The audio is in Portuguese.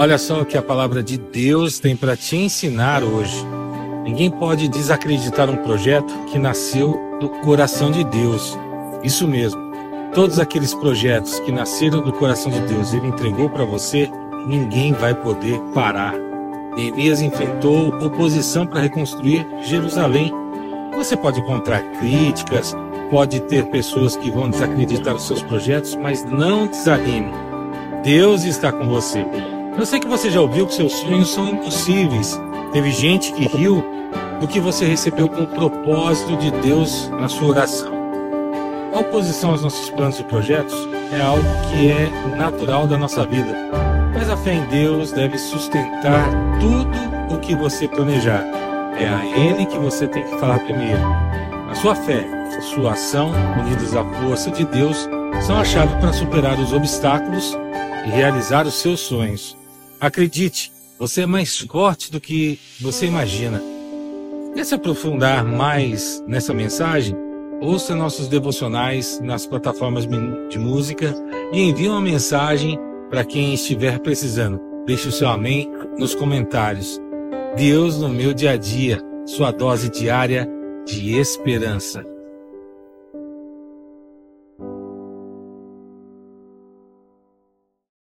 Olha só o que a palavra de Deus tem para te ensinar hoje. Ninguém pode desacreditar um projeto que nasceu do coração de Deus. Isso mesmo. Todos aqueles projetos que nasceram do coração de Deus, ele entregou para você, ninguém vai poder parar. Neemias enfrentou oposição para reconstruir Jerusalém. Você pode encontrar críticas, pode ter pessoas que vão desacreditar os seus projetos, mas não desanime. Deus está com você. Eu sei que você já ouviu que seus sonhos são impossíveis. Teve gente que riu do que você recebeu com o propósito de Deus na sua oração. A oposição aos nossos planos e projetos é algo que é natural da nossa vida, mas a fé em Deus deve sustentar tudo o que você planejar. É a Ele que você tem que falar primeiro. A sua fé, a sua ação, unidos à força de Deus, são a chave para superar os obstáculos e realizar os seus sonhos. Acredite, você é mais forte do que você imagina. Quer se aprofundar mais nessa mensagem? Ouça nossos devocionais nas plataformas de música e envie uma mensagem para quem estiver precisando. Deixe o seu amém nos comentários. Deus no meu dia a dia, sua dose diária de esperança.